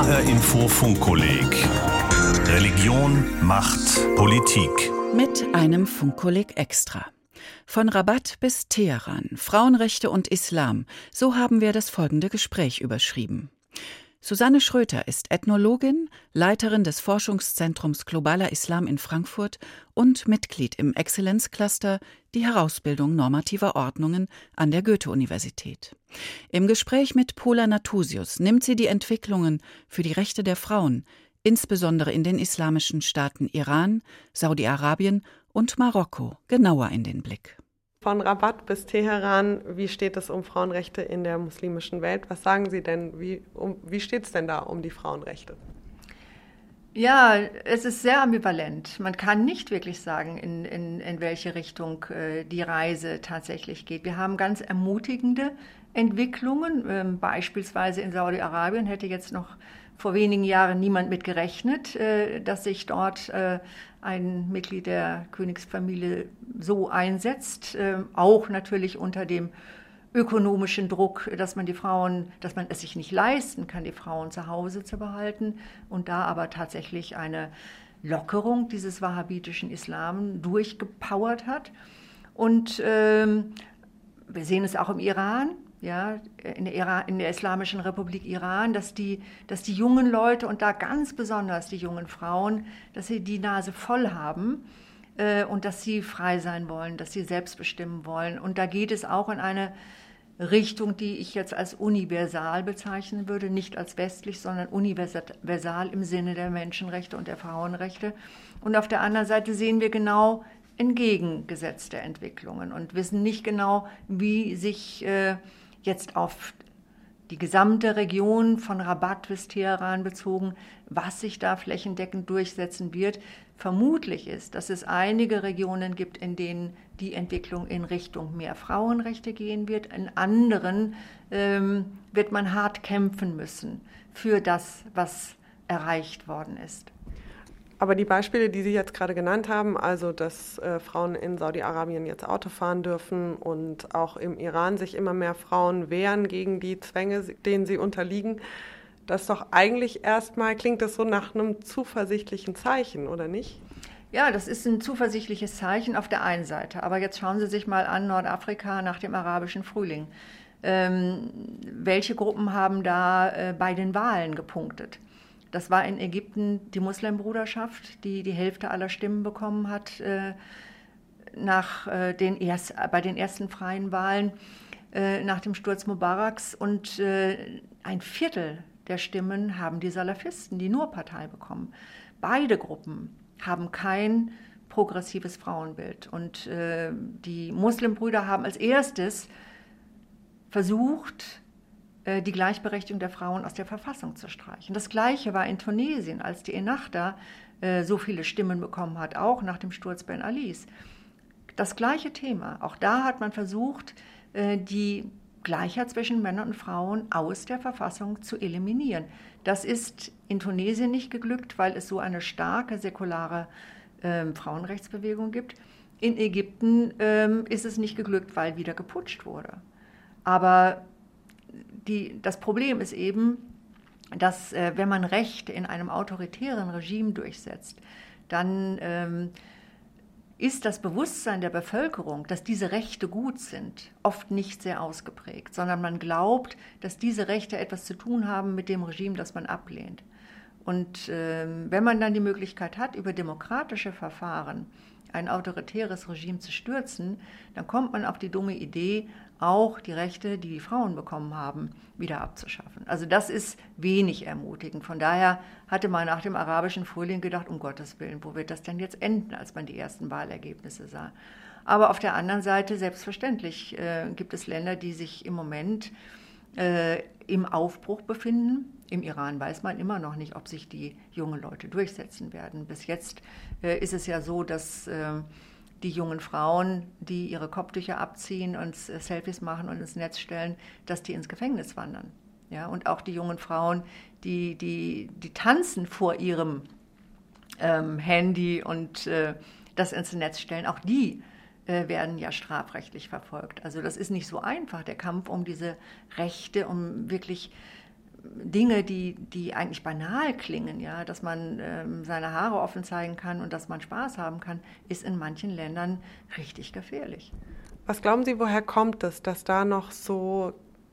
HR Info Funkkolleg Religion, Macht, Politik. Mit einem Funkkolleg extra. Von Rabat bis Teheran, Frauenrechte und Islam, so haben wir das folgende Gespräch überschrieben. Susanne Schröter ist Ethnologin, Leiterin des Forschungszentrums Globaler Islam in Frankfurt und Mitglied im Exzellenzcluster Die Herausbildung normativer Ordnungen an der Goethe-Universität. Im Gespräch mit Pola Natusius nimmt sie die Entwicklungen für die Rechte der Frauen, insbesondere in den islamischen Staaten Iran, Saudi-Arabien und Marokko, genauer in den Blick. Von Rabat bis Teheran, wie steht es um Frauenrechte in der muslimischen Welt? Was sagen Sie denn? Wie, um, wie steht es denn da um die Frauenrechte? Ja, es ist sehr ambivalent. Man kann nicht wirklich sagen, in, in, in welche Richtung äh, die Reise tatsächlich geht. Wir haben ganz ermutigende Entwicklungen. Ähm, beispielsweise in Saudi-Arabien hätte jetzt noch vor wenigen Jahren niemand mit gerechnet, äh, dass sich dort äh, ein Mitglied der Königsfamilie so einsetzt, äh, auch natürlich unter dem ökonomischen Druck, dass man die Frauen, dass man es sich nicht leisten kann, die Frauen zu Hause zu behalten und da aber tatsächlich eine Lockerung dieses wahhabitischen Islam durchgepowert hat. Und ähm, wir sehen es auch im Iran ja, in der, Iran, in der Islamischen Republik Iran, dass die, dass die jungen Leute und da ganz besonders die jungen Frauen, dass sie die Nase voll haben äh, und dass sie frei sein wollen, dass sie selbst bestimmen wollen. Und da geht es auch in eine Richtung, die ich jetzt als universal bezeichnen würde, nicht als westlich, sondern universal im Sinne der Menschenrechte und der Frauenrechte. Und auf der anderen Seite sehen wir genau entgegengesetzte Entwicklungen und wissen nicht genau, wie sich äh, jetzt auf die gesamte Region von Rabat bis Teheran bezogen, was sich da flächendeckend durchsetzen wird. Vermutlich ist, dass es einige Regionen gibt, in denen die Entwicklung in Richtung mehr Frauenrechte gehen wird. In anderen ähm, wird man hart kämpfen müssen für das, was erreicht worden ist. Aber die Beispiele, die Sie jetzt gerade genannt haben, also dass äh, Frauen in Saudi-Arabien jetzt Auto fahren dürfen und auch im Iran sich immer mehr Frauen wehren gegen die Zwänge, denen sie unterliegen, das doch eigentlich erstmal, klingt das so nach einem zuversichtlichen Zeichen, oder nicht? Ja, das ist ein zuversichtliches Zeichen auf der einen Seite. Aber jetzt schauen Sie sich mal an Nordafrika nach dem arabischen Frühling. Ähm, welche Gruppen haben da äh, bei den Wahlen gepunktet? Das war in Ägypten die Muslimbruderschaft, die die Hälfte aller Stimmen bekommen hat äh, nach, äh, den erst, bei den ersten freien Wahlen äh, nach dem Sturz Mubaraks. Und äh, ein Viertel der Stimmen haben die Salafisten, die Nur-Partei bekommen. Beide Gruppen haben kein progressives Frauenbild. Und äh, die Muslimbrüder haben als erstes versucht, die Gleichberechtigung der Frauen aus der Verfassung zu streichen. Das Gleiche war in Tunesien, als die Ennahda äh, so viele Stimmen bekommen hat, auch nach dem Sturz Ben Alis. Das gleiche Thema. Auch da hat man versucht, äh, die Gleichheit zwischen Männern und Frauen aus der Verfassung zu eliminieren. Das ist in Tunesien nicht geglückt, weil es so eine starke säkulare ähm, Frauenrechtsbewegung gibt. In Ägypten ähm, ist es nicht geglückt, weil wieder geputscht wurde. Aber die, das Problem ist eben, dass äh, wenn man Rechte in einem autoritären Regime durchsetzt, dann ähm, ist das Bewusstsein der Bevölkerung, dass diese Rechte gut sind, oft nicht sehr ausgeprägt, sondern man glaubt, dass diese Rechte etwas zu tun haben mit dem Regime, das man ablehnt. Und ähm, wenn man dann die Möglichkeit hat, über demokratische Verfahren ein autoritäres Regime zu stürzen, dann kommt man auf die dumme Idee, auch die Rechte, die die Frauen bekommen haben, wieder abzuschaffen. Also das ist wenig ermutigend. Von daher hatte man nach dem arabischen Frühling gedacht, um Gottes Willen, wo wird das denn jetzt enden, als man die ersten Wahlergebnisse sah. Aber auf der anderen Seite, selbstverständlich, äh, gibt es Länder, die sich im Moment äh, im Aufbruch befinden. Im Iran weiß man immer noch nicht, ob sich die jungen Leute durchsetzen werden. Bis jetzt äh, ist es ja so, dass äh, die jungen Frauen, die ihre Kopftücher abziehen und äh, Selfies machen und ins Netz stellen, dass die ins Gefängnis wandern. Ja, und auch die jungen Frauen, die, die, die tanzen vor ihrem ähm, Handy und äh, das ins Netz stellen, auch die äh, werden ja strafrechtlich verfolgt. Also das ist nicht so einfach, der Kampf um diese Rechte, um wirklich Dinge, die, die eigentlich banal klingen, ja, dass man ähm, seine Haare offen zeigen kann und dass man Spaß haben kann, ist in manchen Ländern richtig gefährlich. Was glauben Sie, woher kommt es, dass da noch so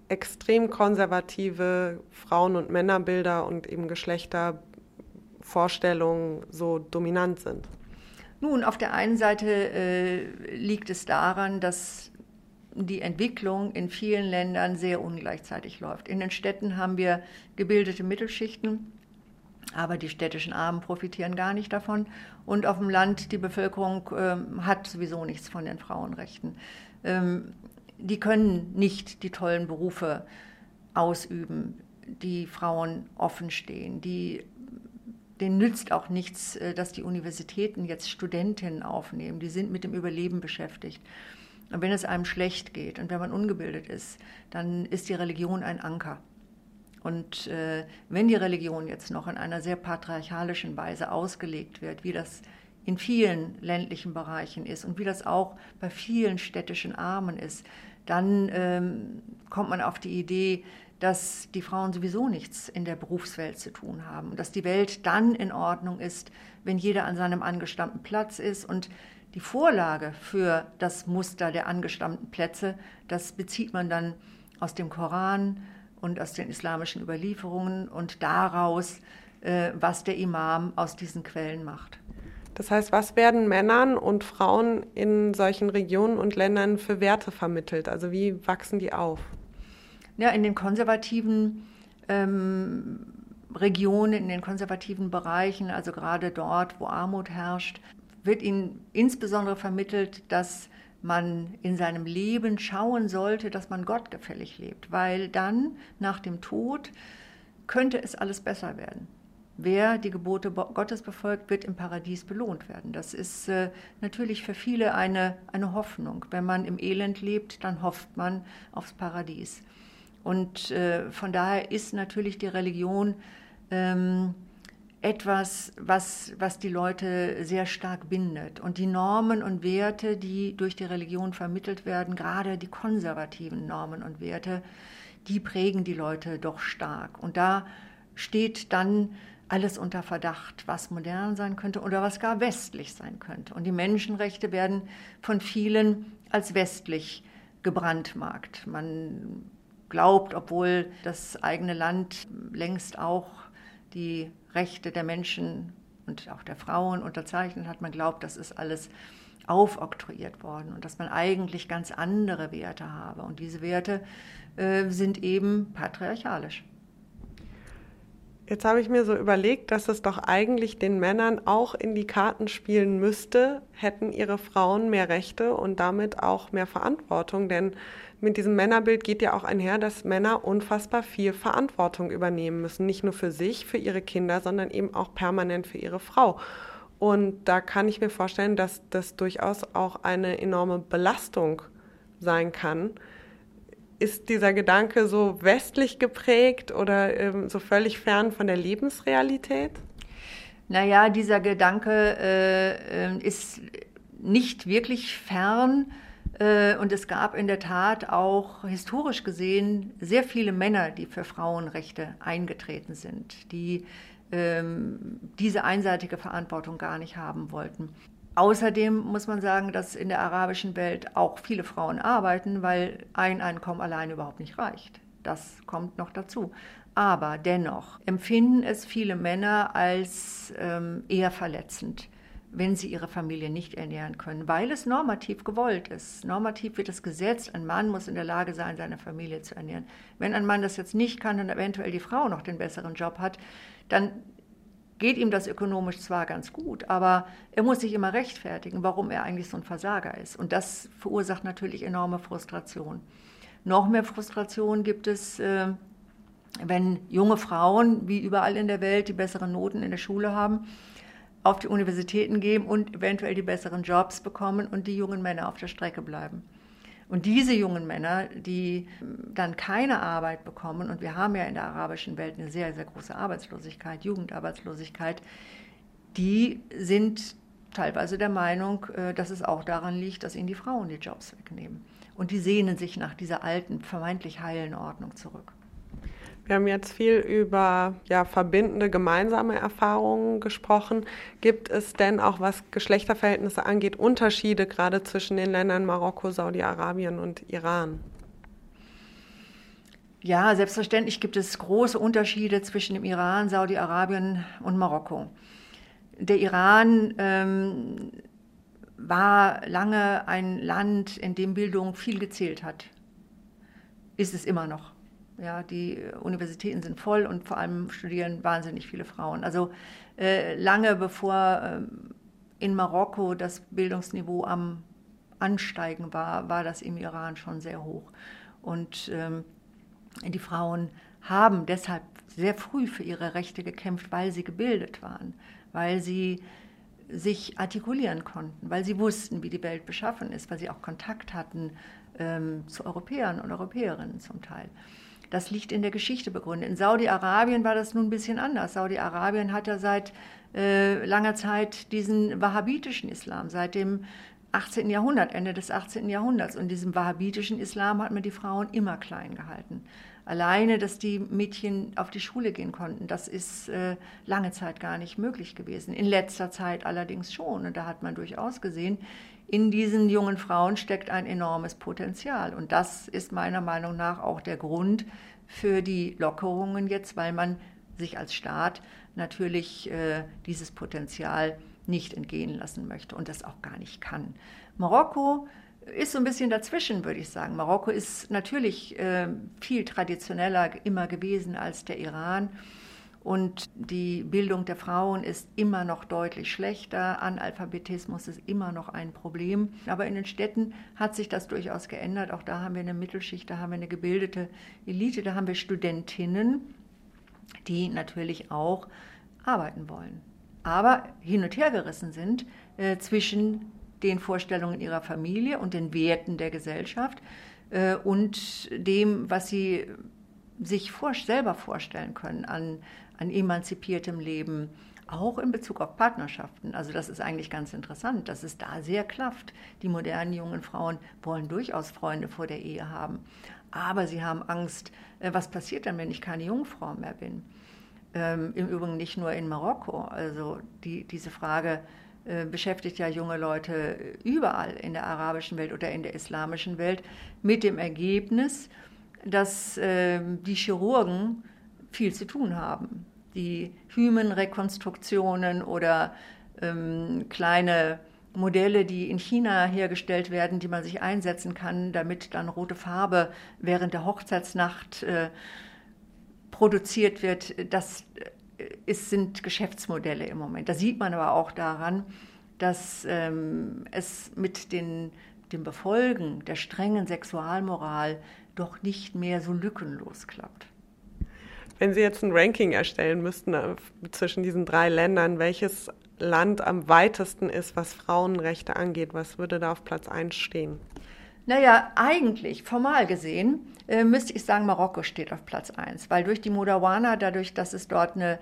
extrem konservative Frauen- und Männerbilder und eben Geschlechtervorstellungen so dominant sind? Nun, auf der einen Seite äh, liegt es daran, dass die Entwicklung in vielen Ländern sehr ungleichzeitig läuft. In den Städten haben wir gebildete Mittelschichten, aber die städtischen Armen profitieren gar nicht davon. Und auf dem Land, die Bevölkerung äh, hat sowieso nichts von den Frauenrechten. Ähm, die können nicht die tollen Berufe ausüben, die Frauen offen stehen. Die, denen nützt auch nichts, äh, dass die Universitäten jetzt Studentinnen aufnehmen. Die sind mit dem Überleben beschäftigt. Und wenn es einem schlecht geht und wenn man ungebildet ist, dann ist die Religion ein Anker. Und äh, wenn die Religion jetzt noch in einer sehr patriarchalischen Weise ausgelegt wird, wie das in vielen ländlichen Bereichen ist und wie das auch bei vielen städtischen Armen ist, dann ähm, kommt man auf die Idee, dass die Frauen sowieso nichts in der Berufswelt zu tun haben und dass die Welt dann in Ordnung ist, wenn jeder an seinem angestammten Platz ist und die Vorlage für das Muster der angestammten Plätze, das bezieht man dann aus dem Koran und aus den islamischen Überlieferungen und daraus, äh, was der Imam aus diesen Quellen macht. Das heißt, was werden Männern und Frauen in solchen Regionen und Ländern für Werte vermittelt? Also wie wachsen die auf? Ja, in den konservativen ähm, Regionen, in den konservativen Bereichen, also gerade dort, wo Armut herrscht, wird ihnen insbesondere vermittelt, dass man in seinem Leben schauen sollte, dass man gottgefällig lebt, weil dann nach dem Tod könnte es alles besser werden. Wer die Gebote Gottes befolgt, wird im Paradies belohnt werden. Das ist äh, natürlich für viele eine, eine Hoffnung. Wenn man im Elend lebt, dann hofft man aufs Paradies. Und äh, von daher ist natürlich die Religion ähm, etwas, was, was die Leute sehr stark bindet. Und die Normen und Werte, die durch die Religion vermittelt werden, gerade die konservativen Normen und Werte, die prägen die Leute doch stark. Und da steht dann alles unter Verdacht, was modern sein könnte oder was gar westlich sein könnte. Und die Menschenrechte werden von vielen als westlich gebrandmarkt. Man glaubt, obwohl das eigene Land längst auch die Rechte der Menschen und auch der Frauen unterzeichnet hat. Man glaubt, das ist alles aufoktroyiert worden und dass man eigentlich ganz andere Werte habe. Und diese Werte äh, sind eben patriarchalisch. Jetzt habe ich mir so überlegt, dass es doch eigentlich den Männern auch in die Karten spielen müsste, hätten ihre Frauen mehr Rechte und damit auch mehr Verantwortung. Denn mit diesem Männerbild geht ja auch einher, dass Männer unfassbar viel Verantwortung übernehmen müssen. Nicht nur für sich, für ihre Kinder, sondern eben auch permanent für ihre Frau. Und da kann ich mir vorstellen, dass das durchaus auch eine enorme Belastung sein kann. Ist dieser Gedanke so westlich geprägt oder ähm, so völlig fern von der Lebensrealität? Naja, dieser Gedanke äh, äh ist nicht wirklich fern äh, und es gab in der Tat auch historisch gesehen sehr viele Männer, die für Frauenrechte eingetreten sind, die ähm, diese einseitige Verantwortung gar nicht haben wollten. Außerdem muss man sagen, dass in der arabischen Welt auch viele Frauen arbeiten, weil ein Einkommen allein überhaupt nicht reicht. Das kommt noch dazu. Aber dennoch empfinden es viele Männer als ähm, eher verletzend wenn sie ihre Familie nicht ernähren können, weil es normativ gewollt ist. Normativ wird es gesetzt, ein Mann muss in der Lage sein, seine Familie zu ernähren. Wenn ein Mann das jetzt nicht kann und eventuell die Frau noch den besseren Job hat, dann geht ihm das ökonomisch zwar ganz gut, aber er muss sich immer rechtfertigen, warum er eigentlich so ein Versager ist. Und das verursacht natürlich enorme Frustration. Noch mehr Frustration gibt es, äh, wenn junge Frauen, wie überall in der Welt, die besseren Noten in der Schule haben, auf die Universitäten gehen und eventuell die besseren Jobs bekommen und die jungen Männer auf der Strecke bleiben. Und diese jungen Männer, die dann keine Arbeit bekommen, und wir haben ja in der arabischen Welt eine sehr, sehr große Arbeitslosigkeit, Jugendarbeitslosigkeit, die sind teilweise der Meinung, äh, dass es auch daran liegt, dass ihnen die Frauen die Jobs wegnehmen. Und die sehnen sich nach dieser alten, vermeintlich heilen Ordnung zurück. Wir haben jetzt viel über ja, verbindende gemeinsame Erfahrungen gesprochen. Gibt es denn auch, was Geschlechterverhältnisse angeht, Unterschiede gerade zwischen den Ländern Marokko, Saudi-Arabien und Iran? Ja, selbstverständlich gibt es große Unterschiede zwischen dem Iran, Saudi-Arabien und Marokko. Der Iran ähm, war lange ein Land, in dem Bildung viel gezählt hat. Ist es immer noch. Ja, die Universitäten sind voll und vor allem studieren wahnsinnig viele Frauen. Also äh, lange bevor äh, in Marokko das Bildungsniveau am Ansteigen war, war das im Iran schon sehr hoch. Und ähm, die Frauen haben deshalb sehr früh für ihre Rechte gekämpft, weil sie gebildet waren, weil sie sich artikulieren konnten, weil sie wussten, wie die Welt beschaffen ist, weil sie auch Kontakt hatten ähm, zu Europäern und Europäerinnen zum Teil. Das liegt in der Geschichte begründet. In Saudi-Arabien war das nun ein bisschen anders. Saudi-Arabien hat ja seit äh, langer Zeit diesen wahhabitischen Islam, seit dem 18. Jahrhundert, Ende des 18. Jahrhunderts. Und diesem wahhabitischen Islam hat man die Frauen immer klein gehalten. Alleine, dass die Mädchen auf die Schule gehen konnten, das ist äh, lange Zeit gar nicht möglich gewesen. In letzter Zeit allerdings schon. Und da hat man durchaus gesehen, in diesen jungen Frauen steckt ein enormes Potenzial. Und das ist meiner Meinung nach auch der Grund für die Lockerungen jetzt, weil man sich als Staat natürlich äh, dieses Potenzial nicht entgehen lassen möchte und das auch gar nicht kann. Marokko ist so ein bisschen dazwischen, würde ich sagen. Marokko ist natürlich äh, viel traditioneller immer gewesen als der Iran. Und die Bildung der Frauen ist immer noch deutlich schlechter. Analphabetismus ist immer noch ein Problem. Aber in den Städten hat sich das durchaus geändert. Auch da haben wir eine Mittelschicht, da haben wir eine gebildete Elite, da haben wir Studentinnen, die natürlich auch arbeiten wollen. Aber hin und her gerissen sind äh, zwischen den Vorstellungen ihrer Familie und den Werten der Gesellschaft äh, und dem, was sie sich vor, selber vorstellen können an an emanzipiertem Leben, auch in Bezug auf Partnerschaften. Also das ist eigentlich ganz interessant, dass es da sehr klafft. Die modernen jungen Frauen wollen durchaus Freunde vor der Ehe haben, aber sie haben Angst, äh, was passiert dann, wenn ich keine Jungfrau mehr bin. Ähm, Im Übrigen nicht nur in Marokko. Also die, diese Frage äh, beschäftigt ja junge Leute überall in der arabischen Welt oder in der islamischen Welt mit dem Ergebnis, dass äh, die Chirurgen viel zu tun haben. Die Hymenrekonstruktionen oder ähm, kleine Modelle, die in China hergestellt werden, die man sich einsetzen kann, damit dann rote Farbe während der Hochzeitsnacht äh, produziert wird, das äh, ist, sind Geschäftsmodelle im Moment. Da sieht man aber auch daran, dass ähm, es mit den, dem Befolgen der strengen Sexualmoral doch nicht mehr so lückenlos klappt. Wenn Sie jetzt ein Ranking erstellen müssten äh, zwischen diesen drei Ländern, welches Land am weitesten ist, was Frauenrechte angeht, was würde da auf Platz 1 stehen? Naja, eigentlich, formal gesehen, äh, müsste ich sagen, Marokko steht auf Platz 1, weil durch die Modawana, dadurch, dass es dort eine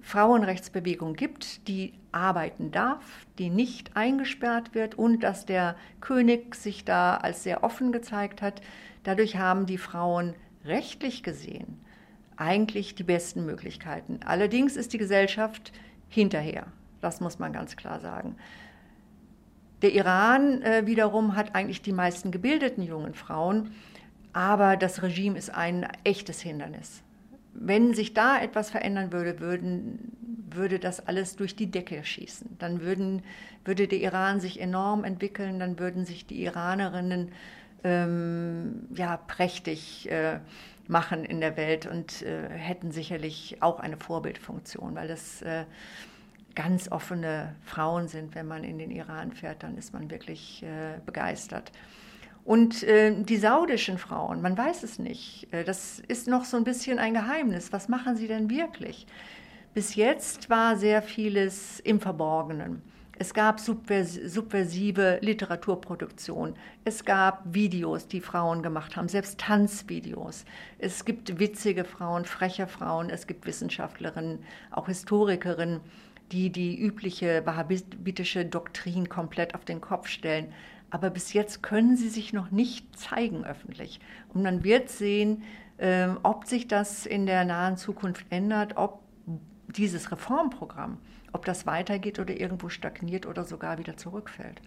Frauenrechtsbewegung gibt, die arbeiten darf, die nicht eingesperrt wird und dass der König sich da als sehr offen gezeigt hat, dadurch haben die Frauen rechtlich gesehen eigentlich die besten Möglichkeiten. Allerdings ist die Gesellschaft hinterher. Das muss man ganz klar sagen. Der Iran äh, wiederum hat eigentlich die meisten gebildeten jungen Frauen, aber das Regime ist ein echtes Hindernis. Wenn sich da etwas verändern würde, würden, würde das alles durch die Decke schießen. Dann würden, würde der Iran sich enorm entwickeln, dann würden sich die Iranerinnen ähm, ja, prächtig äh, machen in der Welt und äh, hätten sicherlich auch eine Vorbildfunktion, weil das äh, ganz offene Frauen sind. Wenn man in den Iran fährt, dann ist man wirklich äh, begeistert. Und äh, die saudischen Frauen, man weiß es nicht. Äh, das ist noch so ein bisschen ein Geheimnis. Was machen sie denn wirklich? Bis jetzt war sehr vieles im Verborgenen. Es gab subversive Literaturproduktion. Es gab Videos, die Frauen gemacht haben, selbst Tanzvideos. Es gibt witzige Frauen, freche Frauen. Es gibt Wissenschaftlerinnen, auch Historikerinnen, die die übliche wahhabitische Doktrin komplett auf den Kopf stellen. Aber bis jetzt können sie sich noch nicht zeigen öffentlich. Und man wird sehen, ähm, ob sich das in der nahen Zukunft ändert, ob dieses Reformprogramm, ob das weitergeht oder irgendwo stagniert oder sogar wieder zurückfällt.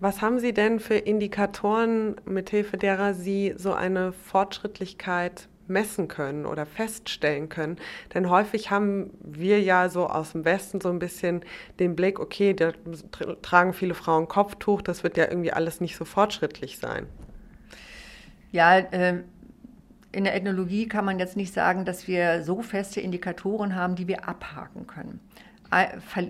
Was haben Sie denn für Indikatoren, mithilfe derer Sie so eine Fortschrittlichkeit messen können oder feststellen können. Denn häufig haben wir ja so aus dem Westen so ein bisschen den Blick, okay, da tragen viele Frauen Kopftuch, das wird ja irgendwie alles nicht so fortschrittlich sein. Ja, äh, in der Ethnologie kann man jetzt nicht sagen, dass wir so feste Indikatoren haben, die wir abhaken können.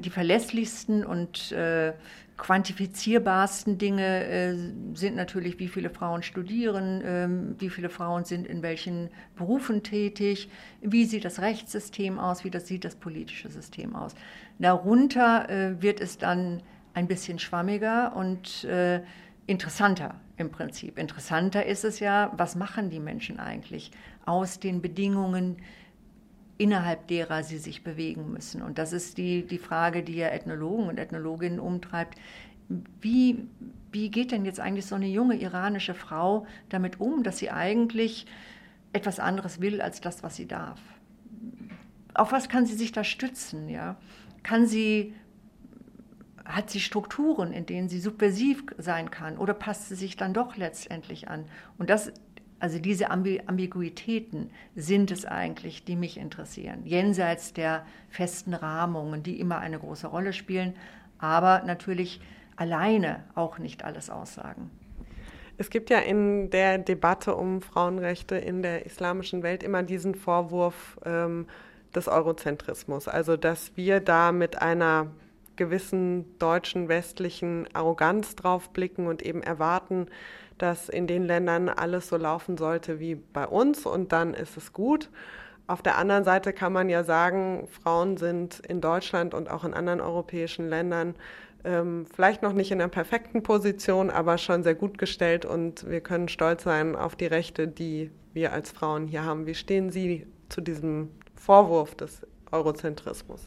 Die verlässlichsten und äh, quantifizierbarsten Dinge äh, sind natürlich, wie viele Frauen studieren, äh, wie viele Frauen sind in welchen Berufen tätig, wie sieht das Rechtssystem aus, wie das sieht das politische System aus. Darunter äh, wird es dann ein bisschen schwammiger und äh, interessanter im Prinzip. Interessanter ist es ja, was machen die Menschen eigentlich aus den Bedingungen, innerhalb derer sie sich bewegen müssen. Und das ist die, die Frage, die ja Ethnologen und Ethnologinnen umtreibt. Wie, wie geht denn jetzt eigentlich so eine junge iranische Frau damit um, dass sie eigentlich etwas anderes will als das, was sie darf? Auf was kann sie sich da stützen? Ja? Kann sie hat sie Strukturen, in denen sie subversiv sein kann oder passt sie sich dann doch letztendlich an? Und das also diese Ambiguitäten sind es eigentlich, die mich interessieren, jenseits der festen Rahmungen, die immer eine große Rolle spielen, aber natürlich alleine auch nicht alles aussagen. Es gibt ja in der Debatte um Frauenrechte in der islamischen Welt immer diesen Vorwurf ähm, des Eurozentrismus, also dass wir da mit einer gewissen deutschen westlichen Arroganz drauf blicken und eben erwarten, dass in den Ländern alles so laufen sollte wie bei uns und dann ist es gut. Auf der anderen Seite kann man ja sagen, Frauen sind in Deutschland und auch in anderen europäischen Ländern ähm, vielleicht noch nicht in einer perfekten Position, aber schon sehr gut gestellt und wir können stolz sein auf die Rechte, die wir als Frauen hier haben. Wie stehen Sie zu diesem Vorwurf des Eurozentrismus?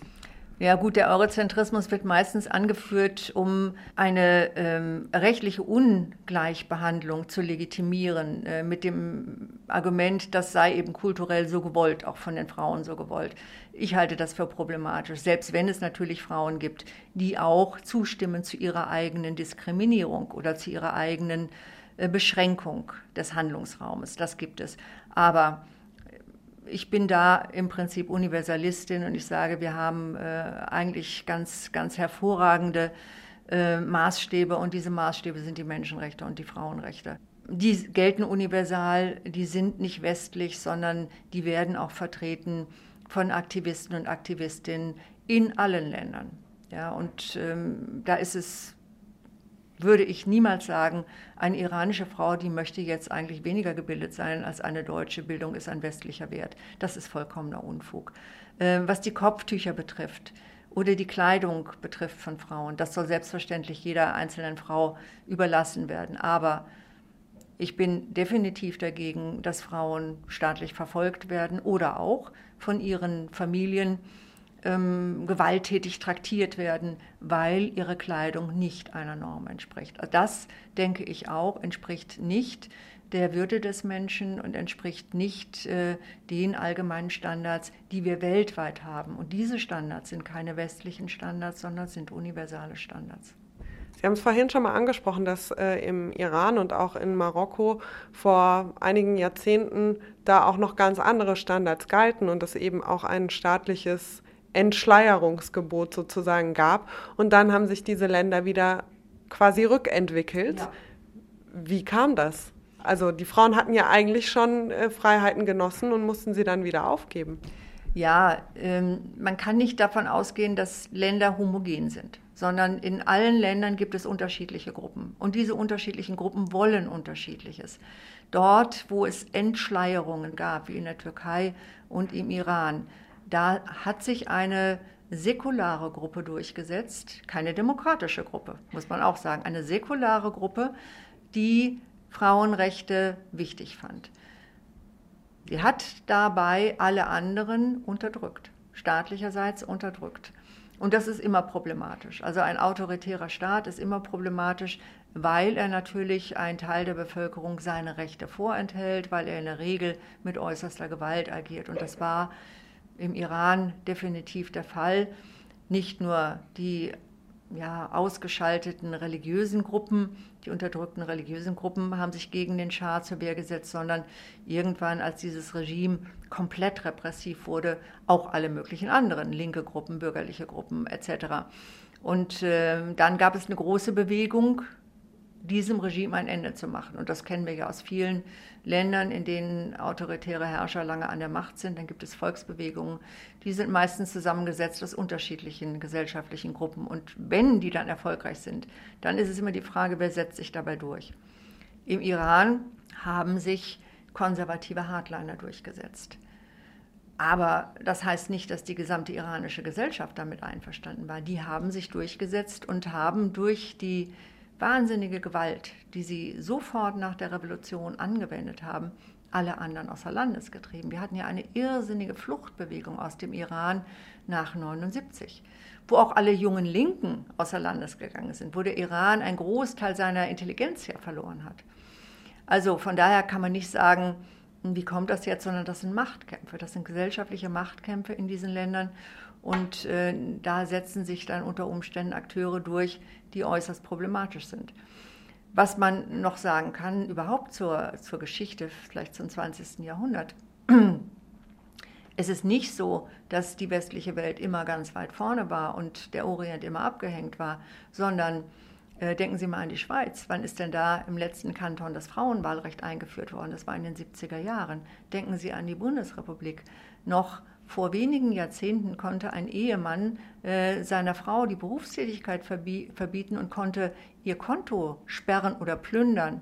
Ja gut, der Eurozentrismus wird meistens angeführt, um eine ähm, rechtliche Ungleichbehandlung zu legitimieren, äh, mit dem Argument, das sei eben kulturell so gewollt, auch von den Frauen so gewollt. Ich halte das für problematisch, selbst wenn es natürlich Frauen gibt, die auch zustimmen zu ihrer eigenen Diskriminierung oder zu ihrer eigenen äh, Beschränkung des Handlungsraumes. Das gibt es. Aber ich bin da im Prinzip Universalistin und ich sage, wir haben äh, eigentlich ganz, ganz hervorragende äh, Maßstäbe und diese Maßstäbe sind die Menschenrechte und die Frauenrechte. Die gelten universal, die sind nicht westlich, sondern die werden auch vertreten von Aktivisten und Aktivistinnen in allen Ländern. Ja, und ähm, da ist es würde ich niemals sagen, eine iranische Frau, die möchte jetzt eigentlich weniger gebildet sein als eine deutsche. Bildung ist ein westlicher Wert. Das ist vollkommener Unfug. Ähm, was die Kopftücher betrifft oder die Kleidung betrifft von Frauen, das soll selbstverständlich jeder einzelnen Frau überlassen werden. Aber ich bin definitiv dagegen, dass Frauen staatlich verfolgt werden oder auch von ihren Familien ähm, gewalttätig traktiert werden, weil ihre Kleidung nicht einer Norm entspricht. Das, denke ich auch, entspricht nicht der Würde des Menschen und entspricht nicht äh, den allgemeinen Standards, die wir weltweit haben. Und diese Standards sind keine westlichen Standards, sondern sind universale Standards. Sie haben es vorhin schon mal angesprochen, dass äh, im Iran und auch in Marokko vor einigen Jahrzehnten da auch noch ganz andere Standards galten und es eben auch ein staatliches Entschleierungsgebot sozusagen gab. Und dann haben sich diese Länder wieder quasi rückentwickelt. Ja. Wie kam das? Also die Frauen hatten ja eigentlich schon äh, Freiheiten genossen und mussten sie dann wieder aufgeben. Ja, ähm, man kann nicht davon ausgehen, dass Länder homogen sind, sondern in allen Ländern gibt es unterschiedliche Gruppen. Und diese unterschiedlichen Gruppen wollen unterschiedliches. Dort, wo es Entschleierungen gab, wie in der Türkei und im Iran, da hat sich eine säkulare Gruppe durchgesetzt, keine demokratische Gruppe, muss man auch sagen, eine säkulare Gruppe, die Frauenrechte wichtig fand. Sie hat dabei alle anderen unterdrückt, staatlicherseits unterdrückt. Und das ist immer problematisch. Also ein autoritärer Staat ist immer problematisch, weil er natürlich einen Teil der Bevölkerung seine Rechte vorenthält, weil er in der Regel mit äußerster Gewalt agiert. Und das war im Iran definitiv der Fall. Nicht nur die ja, ausgeschalteten religiösen Gruppen, die unterdrückten religiösen Gruppen haben sich gegen den Schah zur Wehr gesetzt, sondern irgendwann, als dieses Regime komplett repressiv wurde, auch alle möglichen anderen, linke Gruppen, bürgerliche Gruppen etc. Und äh, dann gab es eine große Bewegung diesem Regime ein Ende zu machen. Und das kennen wir ja aus vielen Ländern, in denen autoritäre Herrscher lange an der Macht sind. Dann gibt es Volksbewegungen, die sind meistens zusammengesetzt aus unterschiedlichen gesellschaftlichen Gruppen. Und wenn die dann erfolgreich sind, dann ist es immer die Frage, wer setzt sich dabei durch. Im Iran haben sich konservative Hardliner durchgesetzt. Aber das heißt nicht, dass die gesamte iranische Gesellschaft damit einverstanden war. Die haben sich durchgesetzt und haben durch die wahnsinnige Gewalt, die sie sofort nach der Revolution angewendet haben, alle anderen außer Landes getrieben. Wir hatten ja eine irrsinnige Fluchtbewegung aus dem Iran nach 79, wo auch alle jungen Linken außer Landes gegangen sind, wo der Iran einen Großteil seiner Intelligenz ja verloren hat. Also von daher kann man nicht sagen, wie kommt das jetzt, sondern das sind Machtkämpfe, das sind gesellschaftliche Machtkämpfe in diesen Ländern. Und äh, da setzen sich dann unter Umständen Akteure durch, die äußerst problematisch sind. Was man noch sagen kann, überhaupt zur, zur Geschichte, vielleicht zum 20. Jahrhundert. Es ist nicht so, dass die westliche Welt immer ganz weit vorne war und der Orient immer abgehängt war, sondern äh, denken Sie mal an die Schweiz. Wann ist denn da im letzten Kanton das Frauenwahlrecht eingeführt worden? Das war in den 70er Jahren. Denken Sie an die Bundesrepublik. Noch vor wenigen Jahrzehnten konnte ein Ehemann äh, seiner Frau die Berufstätigkeit verbieten und konnte ihr Konto sperren oder plündern.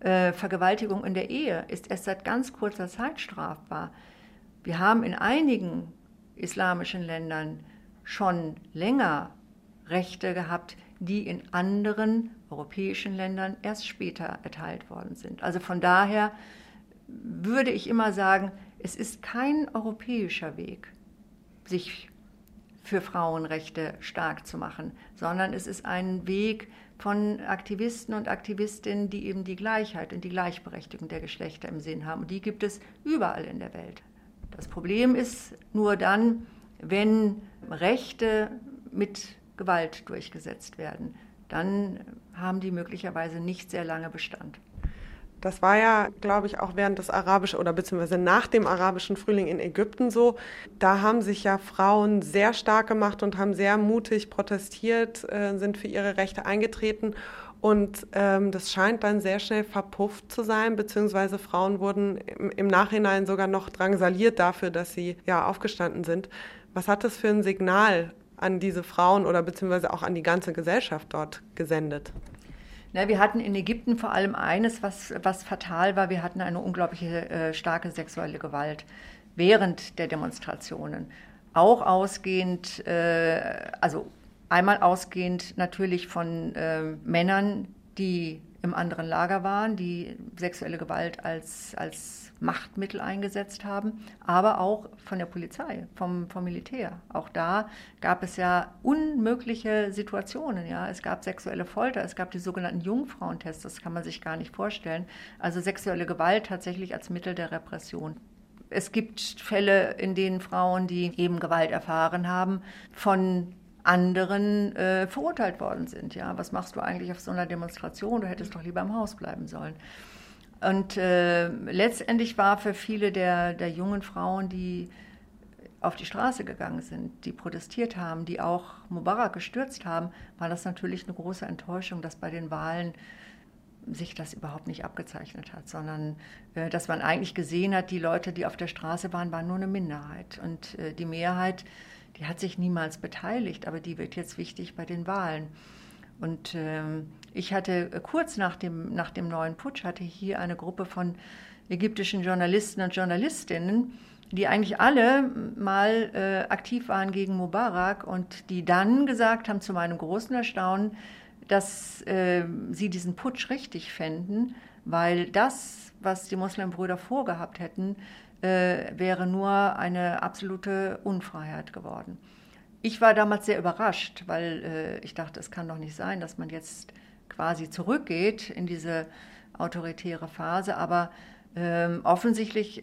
Äh, Vergewaltigung in der Ehe ist erst seit ganz kurzer Zeit strafbar. Wir haben in einigen islamischen Ländern schon länger Rechte gehabt, die in anderen europäischen Ländern erst später erteilt worden sind. Also von daher würde ich immer sagen, es ist kein europäischer Weg, sich für Frauenrechte stark zu machen, sondern es ist ein Weg von Aktivisten und Aktivistinnen, die eben die Gleichheit und die Gleichberechtigung der Geschlechter im Sinn haben. Und die gibt es überall in der Welt. Das Problem ist nur dann, wenn Rechte mit Gewalt durchgesetzt werden. Dann haben die möglicherweise nicht sehr lange Bestand. Das war ja, glaube ich, auch während des arabischen oder beziehungsweise nach dem arabischen Frühling in Ägypten so. Da haben sich ja Frauen sehr stark gemacht und haben sehr mutig protestiert, äh, sind für ihre Rechte eingetreten. Und ähm, das scheint dann sehr schnell verpufft zu sein, beziehungsweise Frauen wurden im, im, Nachhinein sogar noch drangsaliert dafür, dass sie ja aufgestanden sind. Was hat das für ein Signal an diese Frauen oder beziehungsweise auch an die ganze Gesellschaft dort gesendet? Na, wir hatten in Ägypten vor allem eines, was, was fatal war. Wir hatten eine unglaubliche äh, starke sexuelle Gewalt während der Demonstrationen. Auch ausgehend, äh, also einmal ausgehend natürlich von äh, Männern, die im anderen Lager waren, die sexuelle Gewalt als, als Machtmittel eingesetzt haben, aber auch von der Polizei, vom, vom Militär. Auch da gab es ja unmögliche Situationen. Ja. Es gab sexuelle Folter, es gab die sogenannten Jungfrauentests, das kann man sich gar nicht vorstellen. Also sexuelle Gewalt tatsächlich als Mittel der Repression. Es gibt Fälle, in denen Frauen, die eben Gewalt erfahren haben, von anderen äh, verurteilt worden sind. Ja, was machst du eigentlich auf so einer Demonstration? Du hättest doch lieber im Haus bleiben sollen. Und äh, letztendlich war für viele der, der jungen Frauen, die auf die Straße gegangen sind, die protestiert haben, die auch Mubarak gestürzt haben, war das natürlich eine große Enttäuschung, dass bei den Wahlen sich das überhaupt nicht abgezeichnet hat, sondern äh, dass man eigentlich gesehen hat, die Leute, die auf der Straße waren, waren nur eine Minderheit. Und äh, die Mehrheit, die hat sich niemals beteiligt, aber die wird jetzt wichtig bei den Wahlen. Und ähm, ich hatte äh, kurz nach dem, nach dem neuen Putsch, hatte hier eine Gruppe von ägyptischen Journalisten und Journalistinnen, die eigentlich alle mal äh, aktiv waren gegen Mubarak und die dann gesagt haben, zu meinem großen Erstaunen, dass äh, sie diesen Putsch richtig fänden, weil das, was die Muslimbrüder vorgehabt hätten, äh, wäre nur eine absolute Unfreiheit geworden. Ich war damals sehr überrascht, weil äh, ich dachte, es kann doch nicht sein, dass man jetzt quasi zurückgeht in diese autoritäre Phase. Aber ähm, offensichtlich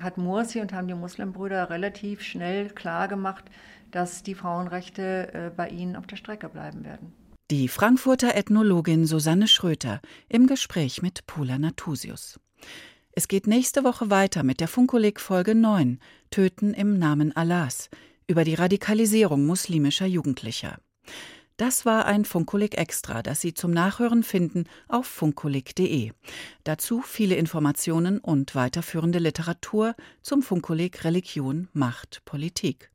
hat Mursi und haben die Muslimbrüder relativ schnell klargemacht, dass die Frauenrechte äh, bei ihnen auf der Strecke bleiben werden. Die Frankfurter Ethnologin Susanne Schröter im Gespräch mit Pula Natusius. Es geht nächste Woche weiter mit der Funkolik Folge 9 Töten im Namen Allahs über die Radikalisierung muslimischer Jugendlicher. Das war ein Funkolik Extra, das Sie zum Nachhören finden auf funkolik.de. Dazu viele Informationen und weiterführende Literatur zum Funkolik Religion, Macht, Politik.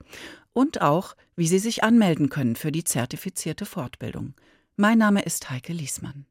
Und auch, wie Sie sich anmelden können für die zertifizierte Fortbildung. Mein Name ist Heike Liesmann.